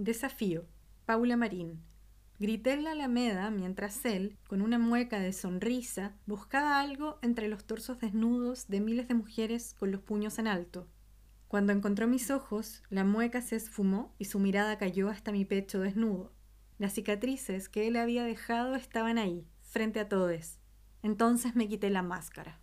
Desafío. Paula Marín. Grité en la alameda mientras él, con una mueca de sonrisa, buscaba algo entre los torsos desnudos de miles de mujeres con los puños en alto. Cuando encontró mis ojos, la mueca se esfumó y su mirada cayó hasta mi pecho desnudo. Las cicatrices que él había dejado estaban ahí, frente a todos. Entonces me quité la máscara.